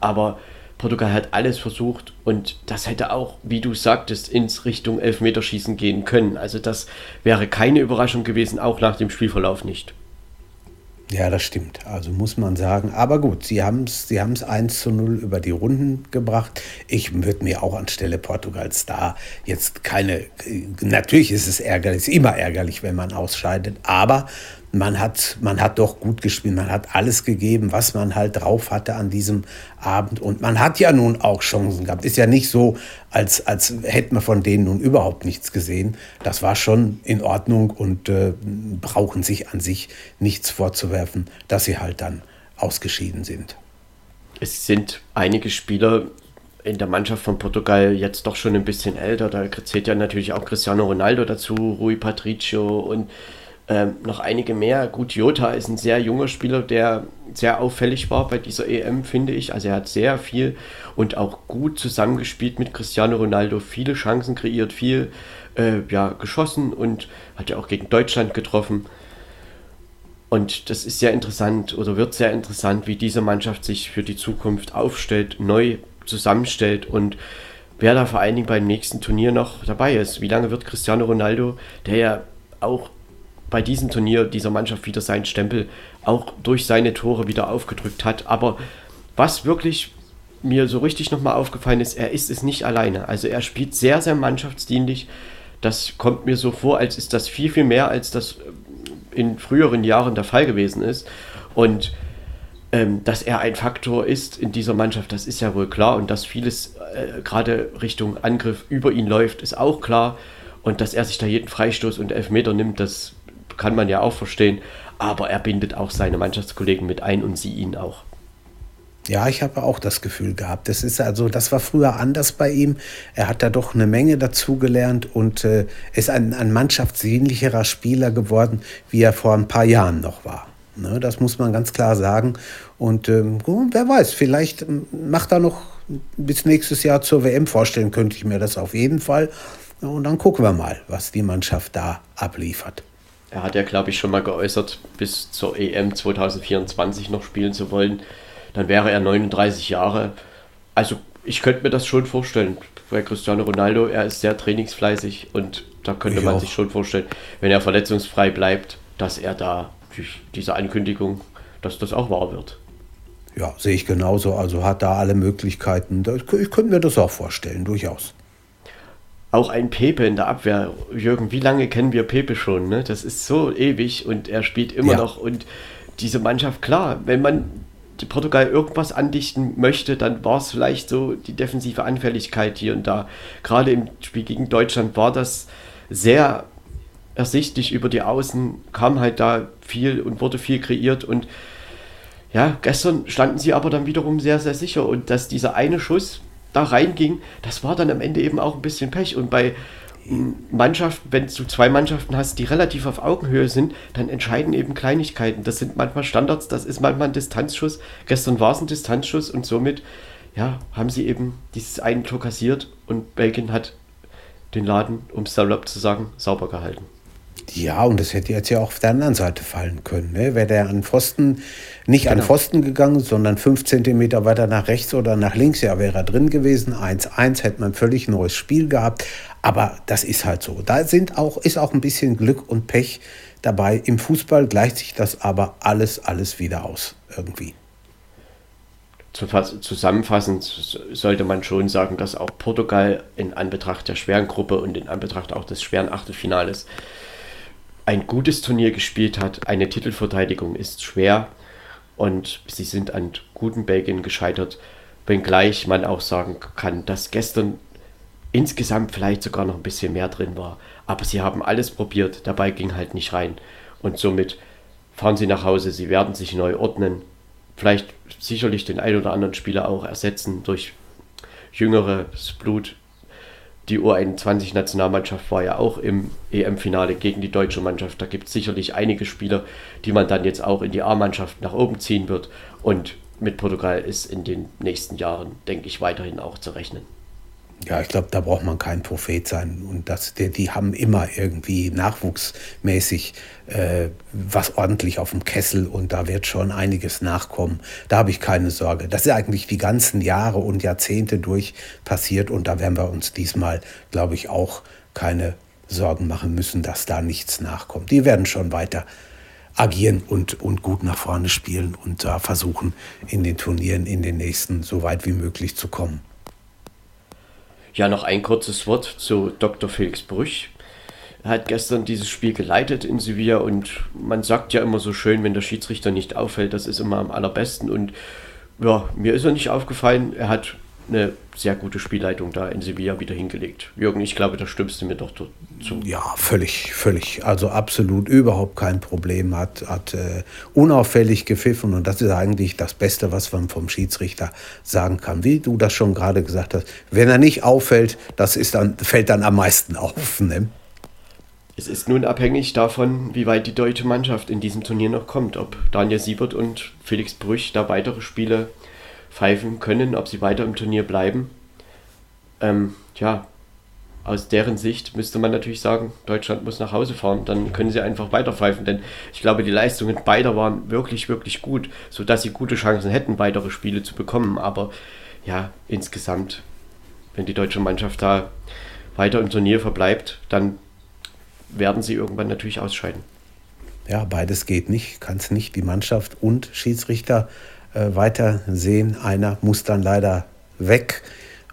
Aber Portugal hat alles versucht und das hätte auch, wie du sagtest, ins Richtung Elfmeterschießen gehen können. Also das wäre keine Überraschung gewesen, auch nach dem Spielverlauf nicht. Ja, das stimmt. Also muss man sagen. Aber gut, sie haben es sie 1 zu 0 über die Runden gebracht. Ich würde mir auch anstelle Portugals da jetzt keine. Natürlich ist es ärgerlich, ist immer ärgerlich, wenn man ausscheidet. Aber man hat, man hat doch gut gespielt, man hat alles gegeben, was man halt drauf hatte an diesem Abend. Und man hat ja nun auch Chancen gehabt. Ist ja nicht so, als, als hätte man von denen nun überhaupt nichts gesehen. Das war schon in Ordnung und äh, brauchen sich an sich nichts vorzuwerfen, dass sie halt dann ausgeschieden sind. Es sind einige Spieler in der Mannschaft von Portugal jetzt doch schon ein bisschen älter. Da zählt ja natürlich auch Cristiano Ronaldo dazu, Rui Patricio und ähm, noch einige mehr. Gut, Jota ist ein sehr junger Spieler, der sehr auffällig war bei dieser EM, finde ich. Also er hat sehr viel und auch gut zusammengespielt mit Cristiano Ronaldo, viele Chancen kreiert, viel äh, ja, geschossen und hat ja auch gegen Deutschland getroffen. Und das ist sehr interessant oder wird sehr interessant, wie diese Mannschaft sich für die Zukunft aufstellt, neu zusammenstellt und wer da vor allen Dingen beim nächsten Turnier noch dabei ist. Wie lange wird Cristiano Ronaldo, der ja auch bei diesem Turnier dieser Mannschaft wieder seinen Stempel auch durch seine Tore wieder aufgedrückt hat. Aber was wirklich mir so richtig nochmal aufgefallen ist, er ist es nicht alleine. Also er spielt sehr, sehr mannschaftsdienlich. Das kommt mir so vor, als ist das viel, viel mehr, als das in früheren Jahren der Fall gewesen ist. Und ähm, dass er ein Faktor ist in dieser Mannschaft, das ist ja wohl klar. Und dass vieles äh, gerade Richtung Angriff über ihn läuft, ist auch klar. Und dass er sich da jeden Freistoß und Elfmeter nimmt, das kann man ja auch verstehen. Aber er bindet auch seine Mannschaftskollegen mit ein und sie ihn auch. Ja, ich habe auch das Gefühl gehabt. Das ist also, das war früher anders bei ihm. Er hat da doch eine Menge dazugelernt und äh, ist ein, ein mannschaftsdienlicherer Spieler geworden, wie er vor ein paar Jahren noch war. Ne, das muss man ganz klar sagen. Und ähm, wer weiß, vielleicht ähm, macht er noch bis nächstes Jahr zur WM vorstellen, könnte ich mir das auf jeden Fall. Und dann gucken wir mal, was die Mannschaft da abliefert. Er hat ja, glaube ich, schon mal geäußert, bis zur EM 2024 noch spielen zu wollen. Dann wäre er 39 Jahre. Also ich könnte mir das schon vorstellen. Bei Cristiano Ronaldo, er ist sehr trainingsfleißig und da könnte ich man auch. sich schon vorstellen, wenn er verletzungsfrei bleibt, dass er da diese Ankündigung, dass das auch wahr wird. Ja, sehe ich genauso. Also hat da alle Möglichkeiten. Ich könnte mir das auch vorstellen, durchaus auch ein Pepe in der Abwehr. Jürgen, wie lange kennen wir Pepe schon? Ne? Das ist so ewig und er spielt immer ja. noch. Und diese Mannschaft, klar, wenn man Portugal irgendwas andichten möchte, dann war es vielleicht so die defensive Anfälligkeit hier und da. Gerade im Spiel gegen Deutschland war das sehr ersichtlich über die Außen, kam halt da viel und wurde viel kreiert und ja, gestern standen sie aber dann wiederum sehr, sehr sicher und dass dieser eine Schuss, da reinging, das war dann am Ende eben auch ein bisschen Pech. Und bei Mannschaften, wenn du zwei Mannschaften hast, die relativ auf Augenhöhe sind, dann entscheiden eben Kleinigkeiten. Das sind manchmal Standards, das ist manchmal ein Distanzschuss. Gestern war es ein Distanzschuss und somit ja, haben sie eben dieses einen Tor kassiert und Belgien hat den Laden, um es salopp zu sagen, sauber gehalten. Ja, und das hätte jetzt ja auch auf der anderen Seite fallen können. Ne? Wäre der an Pfosten, nicht genau. an Pfosten gegangen, sondern fünf Zentimeter weiter nach rechts oder nach links, ja, wäre er drin gewesen. 1-1 hätte man völlig neues Spiel gehabt. Aber das ist halt so. Da sind auch, ist auch ein bisschen Glück und Pech dabei. Im Fußball gleicht sich das aber alles, alles wieder aus. Irgendwie. Zusammenfassend sollte man schon sagen, dass auch Portugal in Anbetracht der schweren Gruppe und in Anbetracht auch des schweren Achtelfinales ein gutes Turnier gespielt hat. Eine Titelverteidigung ist schwer und sie sind an guten Belgien gescheitert, wenngleich man auch sagen kann, dass gestern insgesamt vielleicht sogar noch ein bisschen mehr drin war. Aber sie haben alles probiert, dabei ging halt nicht rein. Und somit fahren sie nach Hause, sie werden sich neu ordnen, vielleicht sicherlich den ein oder anderen Spieler auch ersetzen durch jüngeres Blut, die U21-Nationalmannschaft war ja auch im EM-Finale gegen die deutsche Mannschaft. Da gibt es sicherlich einige Spieler, die man dann jetzt auch in die A-Mannschaft nach oben ziehen wird. Und mit Portugal ist in den nächsten Jahren, denke ich, weiterhin auch zu rechnen. Ja, ich glaube, da braucht man kein Prophet sein. Und das, die, die haben immer irgendwie nachwuchsmäßig äh, was ordentlich auf dem Kessel und da wird schon einiges nachkommen. Da habe ich keine Sorge. Das ist eigentlich die ganzen Jahre und Jahrzehnte durch passiert und da werden wir uns diesmal, glaube ich, auch keine Sorgen machen müssen, dass da nichts nachkommt. Die werden schon weiter agieren und, und gut nach vorne spielen und da versuchen, in den Turnieren in den nächsten so weit wie möglich zu kommen. Ja, noch ein kurzes Wort zu Dr. Felix Brüch. Er hat gestern dieses Spiel geleitet in Sevilla und man sagt ja immer so schön, wenn der Schiedsrichter nicht auffällt, das ist immer am allerbesten. Und ja, mir ist er nicht aufgefallen. Er hat eine sehr gute Spielleitung da in Sevilla wieder hingelegt. Jürgen, ich glaube, da stimmst du mir doch zu. Ja, völlig, völlig. Also absolut überhaupt kein Problem. Hat, hat äh, unauffällig gepfiffen und das ist eigentlich das Beste, was man vom Schiedsrichter sagen kann. Wie du das schon gerade gesagt hast, wenn er nicht auffällt, das ist dann, fällt dann am meisten auf. Ne? Es ist nun abhängig davon, wie weit die deutsche Mannschaft in diesem Turnier noch kommt. Ob Daniel Siebert und Felix Brüch da weitere Spiele pfeifen können, ob sie weiter im Turnier bleiben. Ähm, ja, aus deren Sicht müsste man natürlich sagen, Deutschland muss nach Hause fahren, dann können sie einfach weiter pfeifen, denn ich glaube, die Leistungen beider waren wirklich, wirklich gut, sodass sie gute Chancen hätten, weitere Spiele zu bekommen. Aber ja, insgesamt, wenn die deutsche Mannschaft da weiter im Turnier verbleibt, dann werden sie irgendwann natürlich ausscheiden. Ja, beides geht nicht, kann es nicht. Die Mannschaft und Schiedsrichter äh, weiter sehen. Einer muss dann leider weg.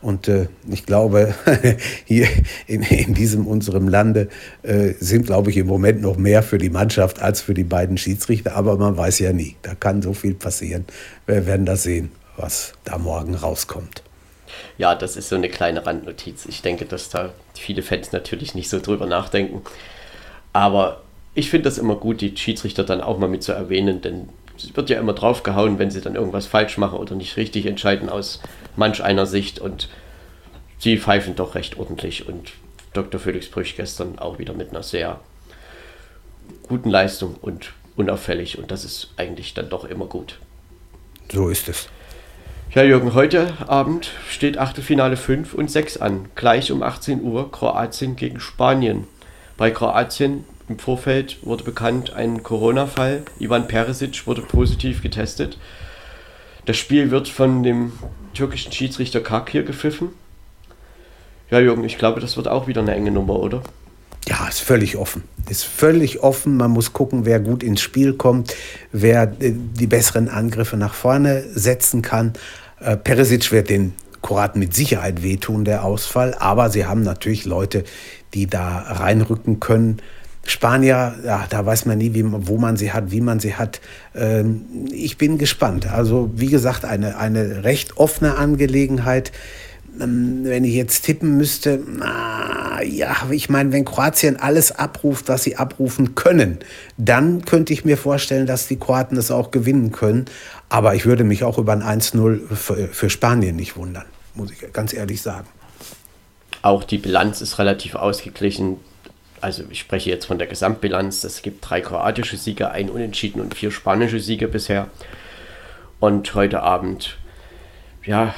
Und äh, ich glaube, hier in, in, diesem unserem Lande äh, sind, glaube ich, im Moment noch mehr für die Mannschaft als für die beiden Schiedsrichter. Aber man weiß ja nie. Da kann so viel passieren. Wir werden das sehen, was da morgen rauskommt. Ja, das ist so eine kleine Randnotiz. Ich denke, dass da viele Fans natürlich nicht so drüber nachdenken. Aber ich finde das immer gut, die Schiedsrichter dann auch mal mit zu erwähnen, denn es wird ja immer draufgehauen, wenn sie dann irgendwas falsch machen oder nicht richtig entscheiden aus manch einer Sicht und sie pfeifen doch recht ordentlich und Dr. Felix Brüch gestern auch wieder mit einer sehr guten Leistung und unauffällig und das ist eigentlich dann doch immer gut. So ist es. Ja, Jürgen, heute Abend steht Achtelfinale 5 und 6 an. Gleich um 18 Uhr Kroatien gegen Spanien. Bei Kroatien im Vorfeld wurde bekannt, ein Corona-Fall. Ivan Perisic wurde positiv getestet. Das Spiel wird von dem türkischen Schiedsrichter Kakir gepfiffen. Ja, Jürgen, ich glaube, das wird auch wieder eine enge Nummer, oder? Ja, ist völlig offen. Ist völlig offen. Man muss gucken, wer gut ins Spiel kommt, wer äh, die besseren Angriffe nach vorne setzen kann. Äh, Perisic wird den Kroaten mit Sicherheit wehtun, der Ausfall. Aber sie haben natürlich Leute, die da reinrücken können. Spanier, ja, da weiß man nie, wie, wo man sie hat, wie man sie hat. Ähm, ich bin gespannt. Also wie gesagt, eine, eine recht offene Angelegenheit. Ähm, wenn ich jetzt tippen müsste, na, ja, ich meine, wenn Kroatien alles abruft, was sie abrufen können, dann könnte ich mir vorstellen, dass die Kroaten es auch gewinnen können. Aber ich würde mich auch über ein 1-0 für, für Spanien nicht wundern, muss ich ganz ehrlich sagen. Auch die Bilanz ist relativ ausgeglichen. Also ich spreche jetzt von der Gesamtbilanz. Es gibt drei kroatische Siege, ein Unentschieden und vier spanische Siege bisher. Und heute Abend, ja,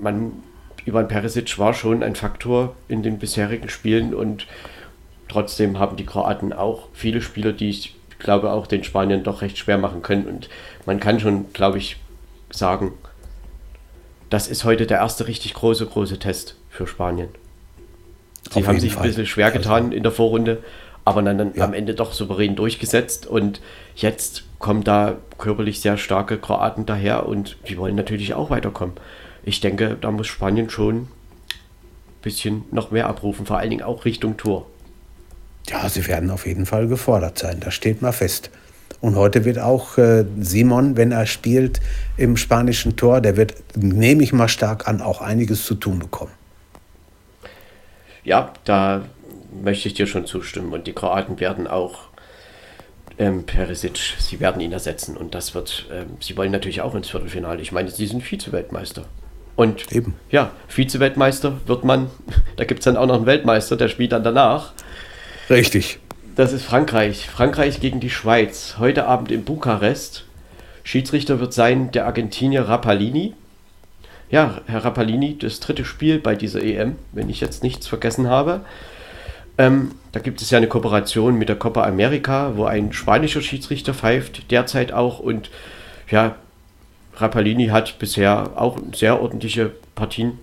man, Ivan Perisic war schon ein Faktor in den bisherigen Spielen und trotzdem haben die Kroaten auch viele Spieler, die ich glaube auch den Spaniern doch recht schwer machen können. Und man kann schon, glaube ich, sagen, das ist heute der erste richtig große, große Test für Spanien. Sie haben sich Fall. ein bisschen schwer getan also. in der Vorrunde, aber dann, dann ja. am Ende doch souverän durchgesetzt. Und jetzt kommen da körperlich sehr starke Kroaten daher und die wollen natürlich auch weiterkommen. Ich denke, da muss Spanien schon ein bisschen noch mehr abrufen, vor allen Dingen auch Richtung Tor. Ja, sie werden auf jeden Fall gefordert sein, das steht mal fest. Und heute wird auch äh, Simon, wenn er spielt im spanischen Tor, der wird, nehme ich mal stark an, auch einiges zu tun bekommen. Ja, da möchte ich dir schon zustimmen. Und die Kroaten werden auch ähm, Perisic, sie werden ihn ersetzen. Und das wird, ähm, sie wollen natürlich auch ins Viertelfinale. Ich meine, sie sind Vize-Weltmeister. Und Eben. ja, Vize-Weltmeister wird man, da gibt es dann auch noch einen Weltmeister, der spielt dann danach. Richtig. Das ist Frankreich. Frankreich gegen die Schweiz. Heute Abend in Bukarest. Schiedsrichter wird sein der Argentinier Rapalini. Ja, Herr Rapalini, das dritte Spiel bei dieser EM, wenn ich jetzt nichts vergessen habe. Ähm, da gibt es ja eine Kooperation mit der Copa America, wo ein spanischer Schiedsrichter pfeift, derzeit auch. Und ja, Rapalini hat bisher auch sehr ordentliche Partien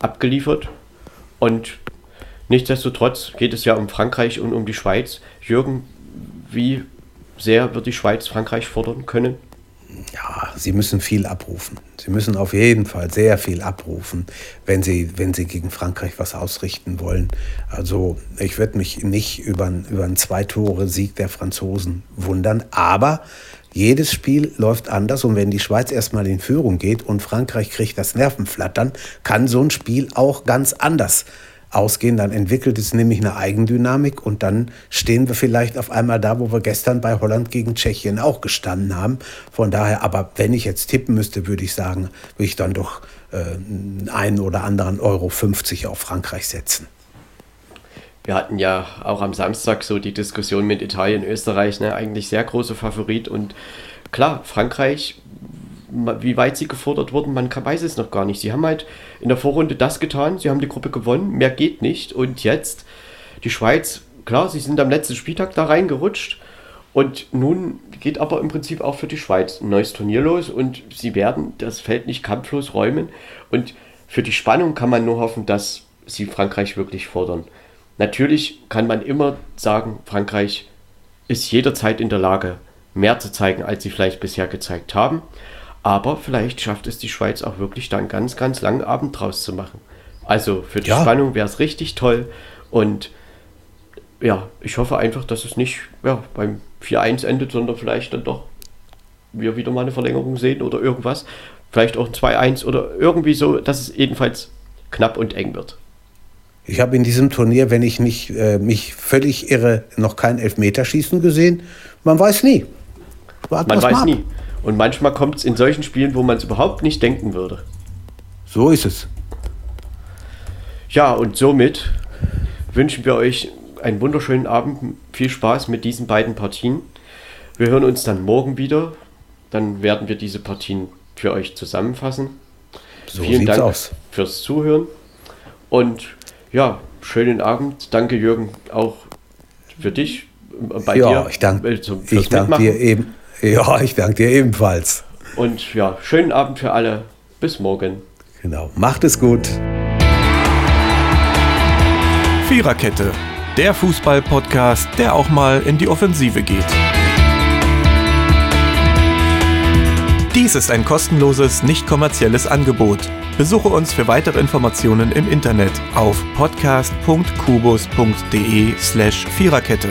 abgeliefert. Und Nichtsdestotrotz geht es ja um Frankreich und um die Schweiz. Jürgen, wie sehr wird die Schweiz Frankreich fordern können? Ja, sie müssen viel abrufen. Sie müssen auf jeden Fall sehr viel abrufen, wenn sie, wenn sie gegen Frankreich was ausrichten wollen. Also ich würde mich nicht über, über einen Zwei-Tore-Sieg der Franzosen wundern, aber jedes Spiel läuft anders und wenn die Schweiz erstmal in Führung geht und Frankreich kriegt das Nervenflattern, kann so ein Spiel auch ganz anders ausgehen, dann entwickelt es nämlich eine Eigendynamik und dann stehen wir vielleicht auf einmal da, wo wir gestern bei Holland gegen Tschechien auch gestanden haben. Von daher, aber wenn ich jetzt tippen müsste, würde ich sagen, würde ich dann doch äh, einen oder anderen Euro 50 auf Frankreich setzen. Wir hatten ja auch am Samstag so die Diskussion mit Italien, Österreich, ne, eigentlich sehr große Favorit und klar, Frankreich wie weit sie gefordert wurden, man weiß es noch gar nicht. Sie haben halt in der Vorrunde das getan, sie haben die Gruppe gewonnen, mehr geht nicht. Und jetzt die Schweiz, klar, sie sind am letzten Spieltag da reingerutscht. Und nun geht aber im Prinzip auch für die Schweiz ein neues Turnier los und sie werden das Feld nicht kampflos räumen. Und für die Spannung kann man nur hoffen, dass sie Frankreich wirklich fordern. Natürlich kann man immer sagen, Frankreich ist jederzeit in der Lage, mehr zu zeigen, als sie vielleicht bisher gezeigt haben. Aber vielleicht schafft es die Schweiz auch wirklich dann ganz, ganz langen Abend draus zu machen. Also für die ja. Spannung wäre es richtig toll. Und ja, ich hoffe einfach, dass es nicht ja, beim 4-1 endet, sondern vielleicht dann doch wir wieder mal eine Verlängerung sehen oder irgendwas. Vielleicht auch ein 2-1 oder irgendwie so, dass es jedenfalls knapp und eng wird. Ich habe in diesem Turnier, wenn ich nicht äh, mich völlig irre, noch kein Elfmeterschießen gesehen. Man weiß nie. Warten man weiß nie. Und manchmal kommt es in solchen Spielen, wo man es überhaupt nicht denken würde. So ist es. Ja, und somit wünschen wir euch einen wunderschönen Abend. Viel Spaß mit diesen beiden Partien. Wir hören uns dann morgen wieder. Dann werden wir diese Partien für euch zusammenfassen. So Vielen Dank aus. fürs Zuhören. Und ja, schönen Abend. Danke, Jürgen, auch für dich. Äh, bei ja, dir. Ich danke ich dank dir eben. Ja, ich danke dir ebenfalls. Und ja, schönen Abend für alle. Bis morgen. Genau. Macht es gut. Viererkette, der Fußball-Podcast, der auch mal in die Offensive geht. Dies ist ein kostenloses, nicht kommerzielles Angebot. Besuche uns für weitere Informationen im Internet auf podcast.kubus.de/slash Viererkette.